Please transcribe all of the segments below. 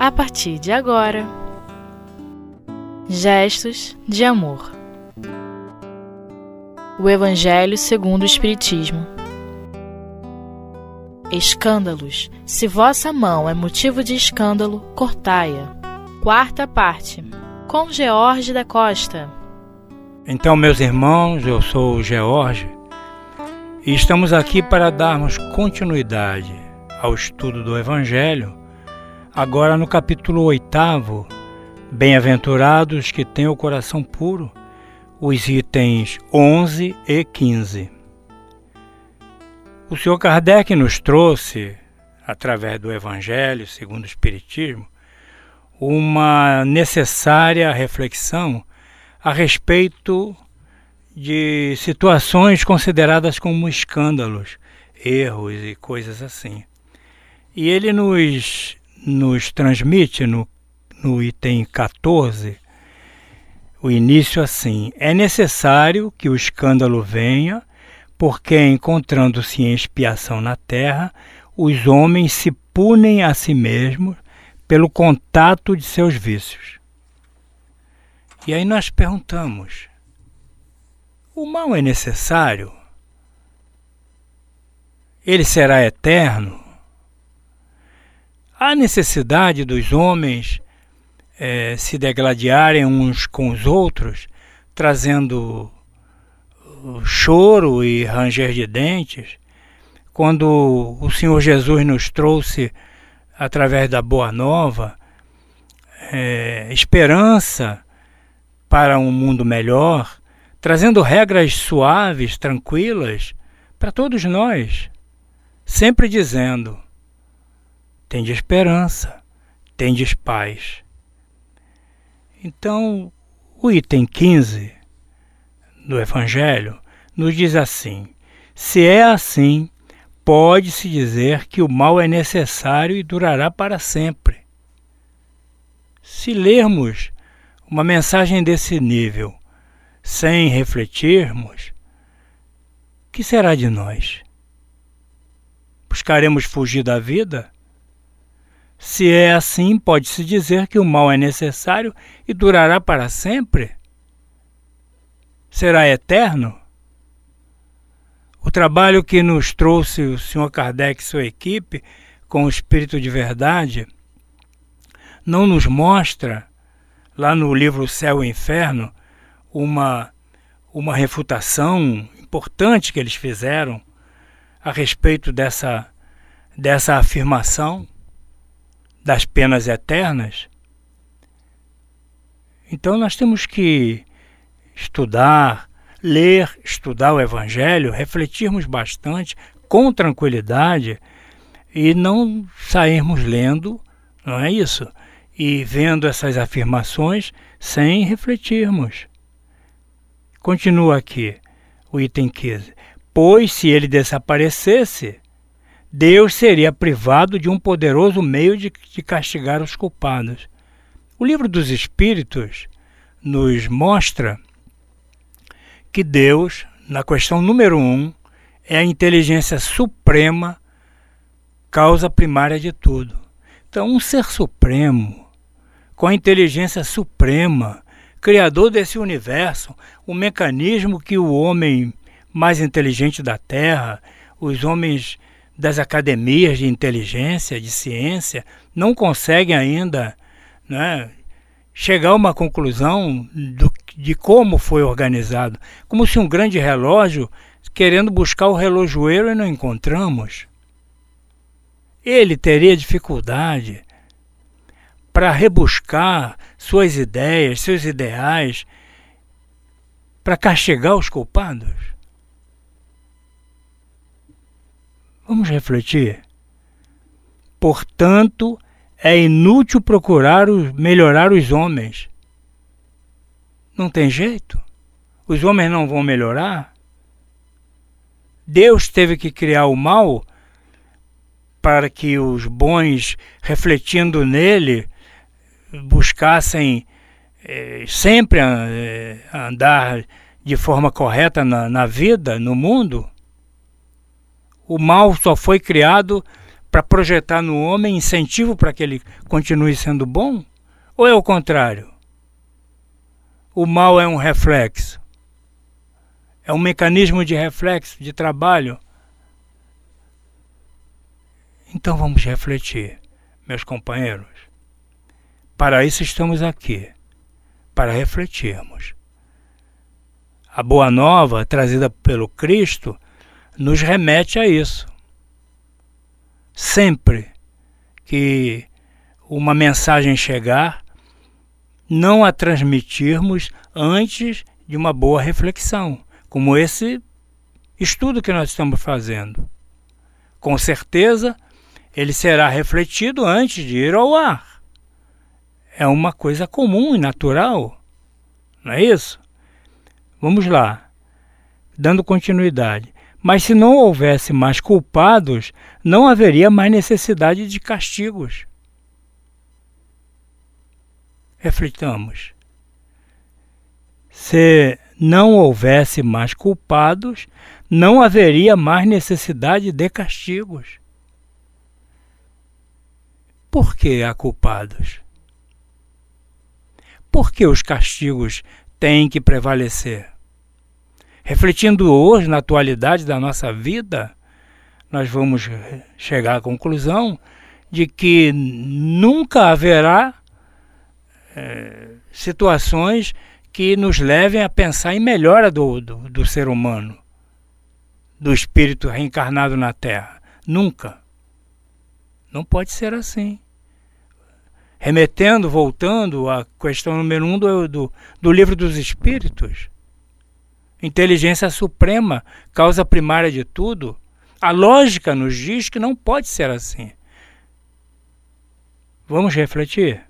a partir de agora. Gestos de amor. O Evangelho segundo o Espiritismo. Escândalos. Se vossa mão é motivo de escândalo, cortai-a. Quarta parte. Com George da Costa. Então, meus irmãos, eu sou o George e estamos aqui para darmos continuidade ao estudo do Evangelho, agora no capítulo 8, Bem-aventurados que têm o coração puro, os itens 11 e 15. O Sr. Kardec nos trouxe, através do Evangelho segundo o Espiritismo, uma necessária reflexão a respeito de situações consideradas como escândalos, erros e coisas assim. E ele nos, nos transmite no, no item 14 o início assim: é necessário que o escândalo venha, porque encontrando-se em expiação na terra, os homens se punem a si mesmos pelo contato de seus vícios. E aí nós perguntamos: o mal é necessário? Ele será eterno? Há necessidade dos homens é, se degladiarem uns com os outros, trazendo choro e ranger de dentes, quando o Senhor Jesus nos trouxe, através da Boa Nova, é, esperança para um mundo melhor, trazendo regras suaves, tranquilas para todos nós, sempre dizendo: tende esperança, tendes paz. Então, o item 15 do Evangelho nos diz assim: se é assim, pode-se dizer que o mal é necessário e durará para sempre. Se lermos uma mensagem desse nível sem refletirmos, que será de nós? Buscaremos fugir da vida? Se é assim, pode-se dizer que o mal é necessário e durará para sempre? Será eterno? O trabalho que nos trouxe o Sr. Kardec e sua equipe com o Espírito de Verdade não nos mostra, lá no livro Céu e Inferno, uma, uma refutação importante que eles fizeram a respeito dessa, dessa afirmação das penas eternas. Então nós temos que estudar, ler, estudar o Evangelho, refletirmos bastante com tranquilidade e não sairmos lendo, não é isso? E vendo essas afirmações sem refletirmos. Continua aqui o item 15. Pois se ele desaparecesse, Deus seria privado de um poderoso meio de, de castigar os culpados. O livro dos Espíritos nos mostra que Deus, na questão número um, é a inteligência suprema, causa primária de tudo. Então, um ser supremo, com a inteligência suprema, criador desse universo, o mecanismo que o homem mais inteligente da Terra, os homens das academias de inteligência, de ciência, não conseguem ainda né, chegar a uma conclusão do, de como foi organizado. Como se um grande relógio, querendo buscar o relojoeiro e não encontramos. Ele teria dificuldade para rebuscar suas ideias, seus ideais, para castigar os culpados? Vamos refletir. Portanto, é inútil procurar melhorar os homens. Não tem jeito. Os homens não vão melhorar. Deus teve que criar o mal para que os bons, refletindo nele, buscassem é, sempre é, andar de forma correta na, na vida, no mundo. O mal só foi criado para projetar no homem incentivo para que ele continue sendo bom? Ou é o contrário? O mal é um reflexo. É um mecanismo de reflexo, de trabalho. Então vamos refletir, meus companheiros. Para isso estamos aqui, para refletirmos. A boa nova trazida pelo Cristo nos remete a isso. Sempre que uma mensagem chegar, não a transmitirmos antes de uma boa reflexão, como esse estudo que nós estamos fazendo. Com certeza, ele será refletido antes de ir ao ar é uma coisa comum e natural, não é isso? Vamos lá, dando continuidade. Mas se não houvesse mais culpados, não haveria mais necessidade de castigos. Reflitamos. Se não houvesse mais culpados, não haveria mais necessidade de castigos. Por que há culpados? por que os castigos têm que prevalecer? Refletindo hoje na atualidade da nossa vida, nós vamos chegar à conclusão de que nunca haverá é, situações que nos levem a pensar em melhora do, do, do ser humano, do espírito reencarnado na Terra. Nunca. Não pode ser assim remetendo, voltando à questão número um do, do, do livro dos Espíritos. Inteligência suprema, causa primária de tudo. A lógica nos diz que não pode ser assim. Vamos refletir?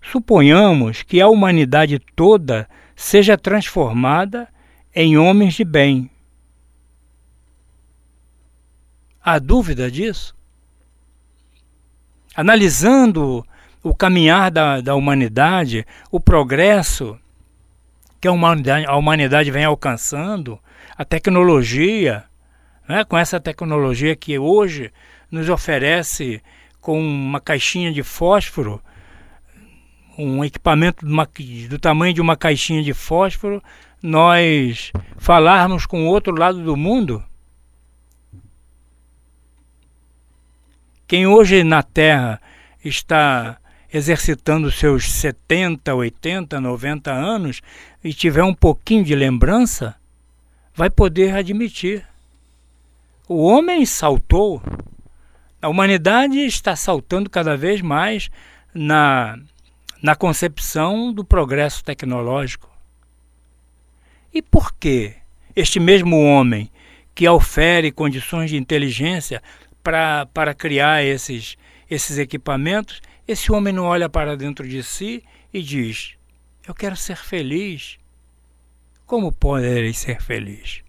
Suponhamos que a humanidade toda seja transformada em homens de bem. Há dúvida disso? analisando o caminhar da, da humanidade, o progresso que a humanidade, a humanidade vem alcançando, a tecnologia, né, com essa tecnologia que hoje nos oferece com uma caixinha de fósforo, um equipamento uma, do tamanho de uma caixinha de fósforo, nós falarmos com o outro lado do mundo, Quem hoje na Terra está exercitando seus 70, 80, 90 anos e tiver um pouquinho de lembrança, vai poder admitir. O homem saltou, a humanidade está saltando cada vez mais na, na concepção do progresso tecnológico. E por que este mesmo homem que ofere condições de inteligência para criar esses, esses equipamentos, esse homem não olha para dentro de si e diz: Eu quero ser feliz. Como poderei ser feliz?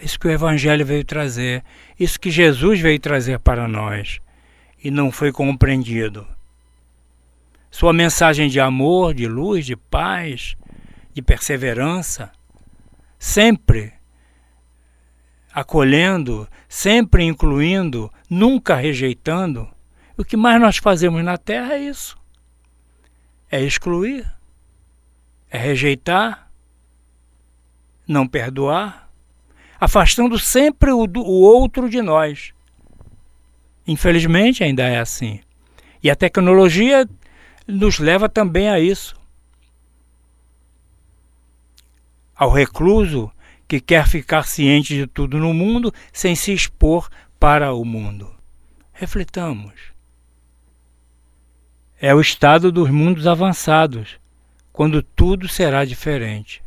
É isso que o Evangelho veio trazer, isso que Jesus veio trazer para nós e não foi compreendido. Sua mensagem de amor, de luz, de paz, de perseverança, sempre acolhendo, sempre incluindo, nunca rejeitando. O que mais nós fazemos na Terra é isso: é excluir, é rejeitar, não perdoar, afastando sempre o, o outro de nós. Infelizmente ainda é assim. E a tecnologia nos leva também a isso. Ao recluso que quer ficar ciente de tudo no mundo sem se expor para o mundo. Reflitamos. É o estado dos mundos avançados, quando tudo será diferente.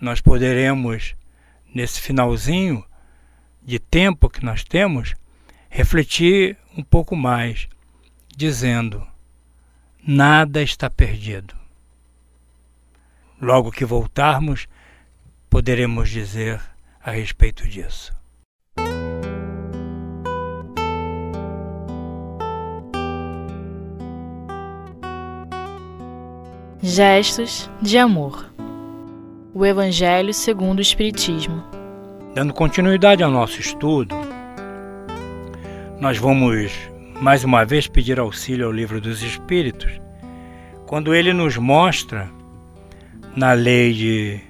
Nós poderemos, nesse finalzinho de tempo que nós temos, refletir um pouco mais, dizendo: nada está perdido. Logo que voltarmos, poderemos dizer a respeito disso. Gestos de amor. O Evangelho segundo o Espiritismo. Dando continuidade ao nosso estudo, nós vamos mais uma vez pedir auxílio ao Livro dos Espíritos, quando ele nos mostra na lei de,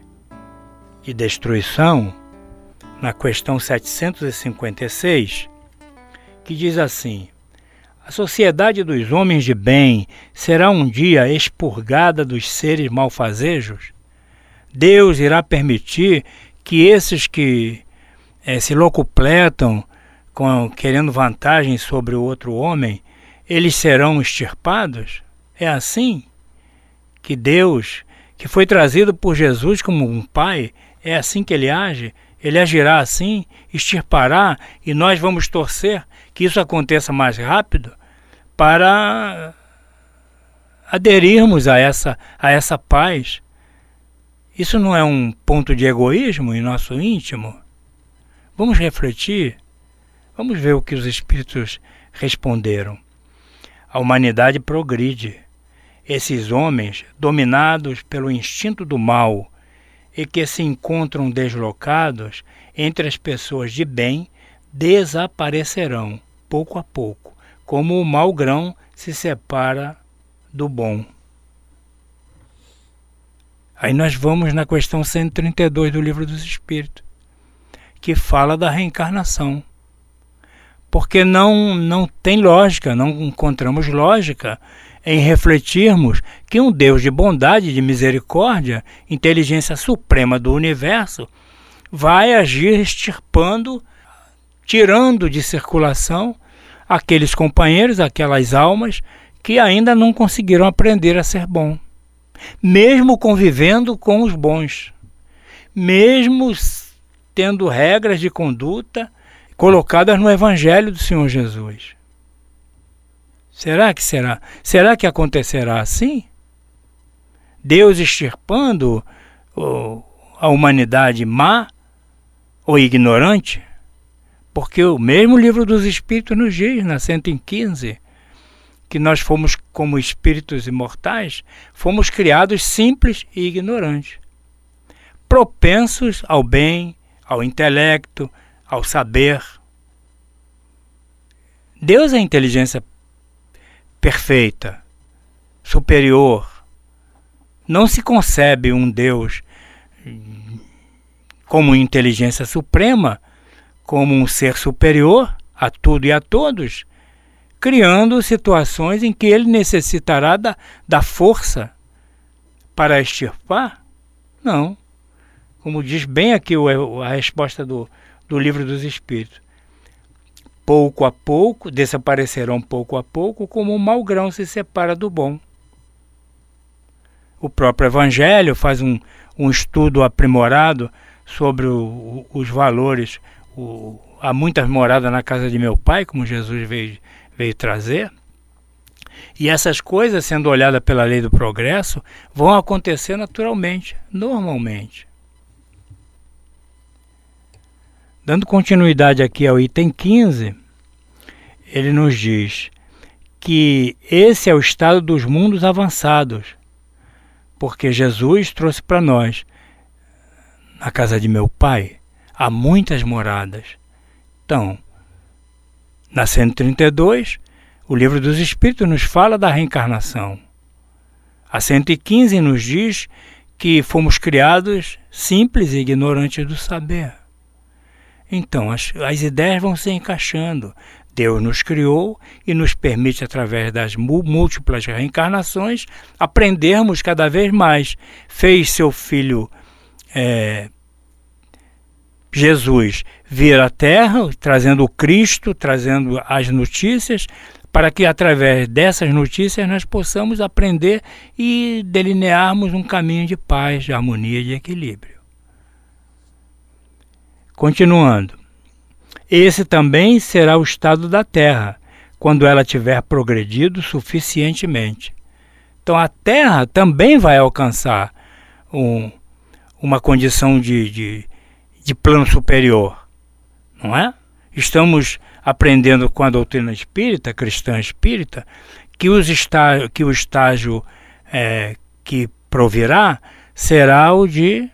de destruição, na questão 756, que diz assim: A sociedade dos homens de bem será um dia expurgada dos seres malfazejos? Deus irá permitir que esses que é, se locupletam com, querendo vantagem sobre o outro homem, eles serão extirpados? É assim que Deus, que foi trazido por Jesus como um pai, é assim que ele age? Ele agirá assim, extirpará, e nós vamos torcer que isso aconteça mais rápido para aderirmos a essa, a essa paz isso não é um ponto de egoísmo em nosso íntimo? Vamos refletir? Vamos ver o que os espíritos responderam. A humanidade progride. Esses homens, dominados pelo instinto do mal e que se encontram deslocados entre as pessoas de bem, desaparecerão pouco a pouco, como o mau grão se separa do bom. Aí nós vamos na questão 132 do Livro dos Espíritos, que fala da reencarnação. Porque não, não tem lógica, não encontramos lógica em refletirmos que um Deus de bondade, de misericórdia, inteligência suprema do universo, vai agir extirpando, tirando de circulação aqueles companheiros, aquelas almas que ainda não conseguiram aprender a ser bom mesmo convivendo com os bons, mesmo tendo regras de conduta colocadas no Evangelho do Senhor Jesus. Será que será? Será que acontecerá assim? Deus extirpando a humanidade má ou ignorante? Porque o mesmo livro dos Espíritos nos diz, na 115, que nós fomos, como espíritos imortais, fomos criados simples e ignorantes, propensos ao bem, ao intelecto, ao saber. Deus é inteligência perfeita, superior. Não se concebe um Deus como inteligência suprema, como um ser superior a tudo e a todos, criando situações em que ele necessitará da, da força para extirpar? Não. Como diz bem aqui a resposta do, do livro dos Espíritos. Pouco a pouco, desaparecerão pouco a pouco, como o mau grão se separa do bom. O próprio Evangelho faz um, um estudo aprimorado sobre o, os valores. O, há muitas moradas na casa de meu pai, como Jesus veio veio trazer. E essas coisas, sendo olhadas pela lei do progresso, vão acontecer naturalmente, normalmente. Dando continuidade aqui ao item 15, ele nos diz que esse é o estado dos mundos avançados, porque Jesus trouxe para nós, na casa de meu pai, há muitas moradas. Então, na 132, o Livro dos Espíritos nos fala da reencarnação. A 115 nos diz que fomos criados simples e ignorantes do saber. Então, as, as ideias vão se encaixando. Deus nos criou e nos permite, através das múltiplas reencarnações, aprendermos cada vez mais. Fez seu filho é, Jesus vir à Terra, trazendo o Cristo, trazendo as notícias, para que através dessas notícias nós possamos aprender e delinearmos um caminho de paz, de harmonia, de equilíbrio. Continuando. Esse também será o estado da Terra, quando ela tiver progredido suficientemente. Então a Terra também vai alcançar um, uma condição de, de de plano superior, não é? Estamos aprendendo com a doutrina espírita, cristã espírita, que, os que o estágio é, que provirá será o de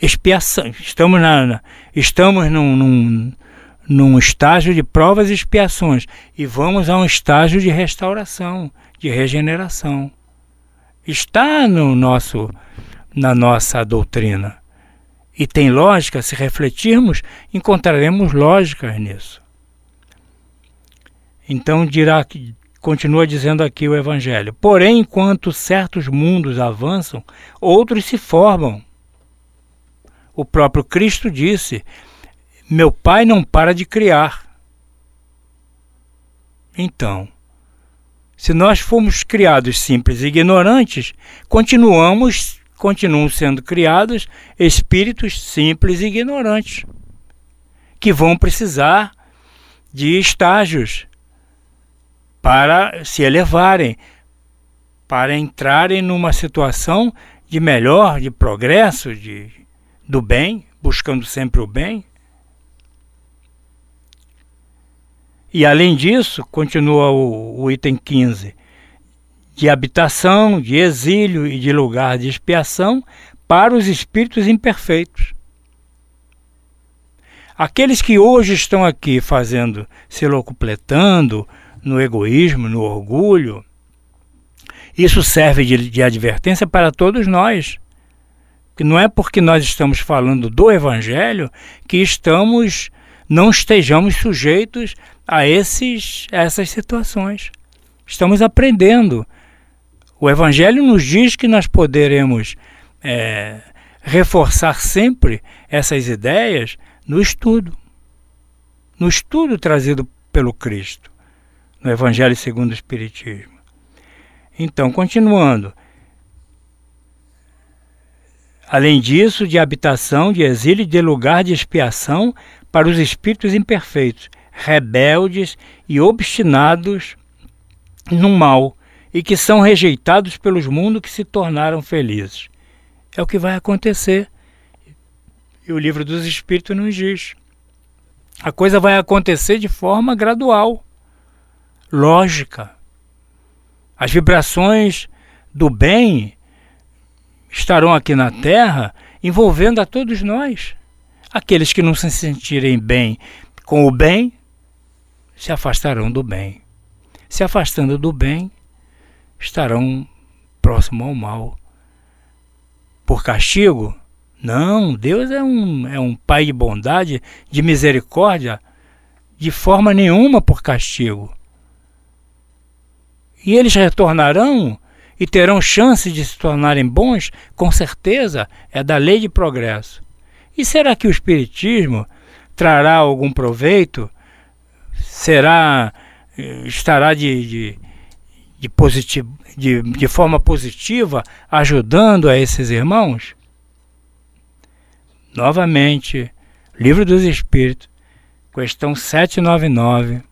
expiação. Estamos, na, na estamos num, num, num estágio de provas e expiações e vamos a um estágio de restauração, de regeneração. Está no nosso, na nossa doutrina. E tem lógica, se refletirmos, encontraremos lógica nisso. Então dirá que continua dizendo aqui o evangelho. Porém, enquanto certos mundos avançam, outros se formam. O próprio Cristo disse: Meu Pai não para de criar. Então, se nós fomos criados simples e ignorantes, continuamos continuam sendo criados espíritos simples e ignorantes, que vão precisar de estágios para se elevarem, para entrarem numa situação de melhor, de progresso, de, do bem, buscando sempre o bem. E além disso, continua o, o item 15, de habitação, de exílio e de lugar de expiação para os espíritos imperfeitos. Aqueles que hoje estão aqui fazendo, se locupletando no egoísmo, no orgulho, isso serve de, de advertência para todos nós. Que não é porque nós estamos falando do Evangelho que estamos não estejamos sujeitos a esses, a essas situações. Estamos aprendendo o Evangelho nos diz que nós poderemos é, reforçar sempre essas ideias no estudo, no estudo trazido pelo Cristo, no Evangelho segundo o Espiritismo. Então, continuando. Além disso, de habitação, de exílio e de lugar de expiação para os espíritos imperfeitos, rebeldes e obstinados no mal, e que são rejeitados pelos mundos que se tornaram felizes. É o que vai acontecer. E o livro dos Espíritos nos diz. A coisa vai acontecer de forma gradual, lógica. As vibrações do bem estarão aqui na Terra envolvendo a todos nós. Aqueles que não se sentirem bem com o bem se afastarão do bem. Se afastando do bem, estarão próximo ao mal. Por castigo? Não, Deus é um, é um Pai de bondade, de misericórdia, de forma nenhuma por castigo. E eles retornarão e terão chance de se tornarem bons, com certeza, é da lei de progresso. E será que o Espiritismo trará algum proveito? Será, eh, estará de, de de, de, de forma positiva, ajudando a esses irmãos? Novamente, Livro dos Espíritos, questão 799.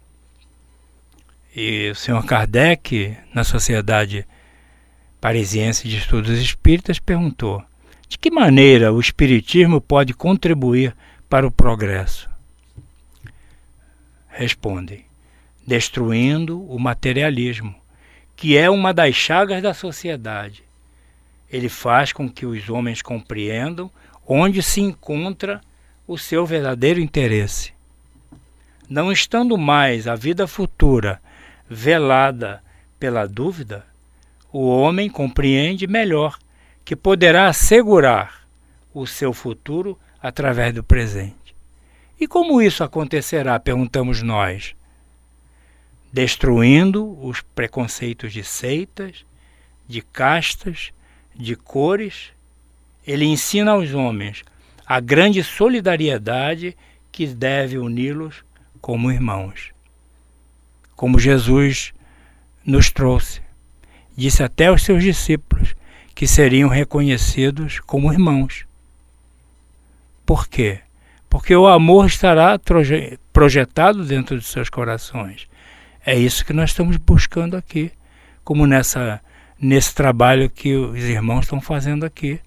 E o senhor Kardec, na Sociedade Parisiense de Estudos Espíritas, perguntou: de que maneira o Espiritismo pode contribuir para o progresso? Respondem: destruindo o materialismo, que é uma das chagas da sociedade. Ele faz com que os homens compreendam onde se encontra o seu verdadeiro interesse. Não estando mais a vida futura velada pela dúvida, o homem compreende melhor que poderá assegurar o seu futuro através do presente. E como isso acontecerá? perguntamos nós destruindo os preconceitos de seitas, de castas, de cores. Ele ensina aos homens a grande solidariedade que deve uni-los como irmãos. Como Jesus nos trouxe, disse até aos seus discípulos que seriam reconhecidos como irmãos. Por quê? Porque o amor estará projetado dentro de seus corações. É isso que nós estamos buscando aqui, como nessa nesse trabalho que os irmãos estão fazendo aqui.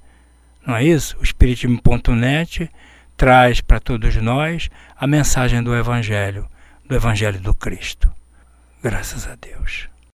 Não é isso? O Espiritismo.net traz para todos nós a mensagem do Evangelho, do Evangelho do Cristo. Graças a Deus.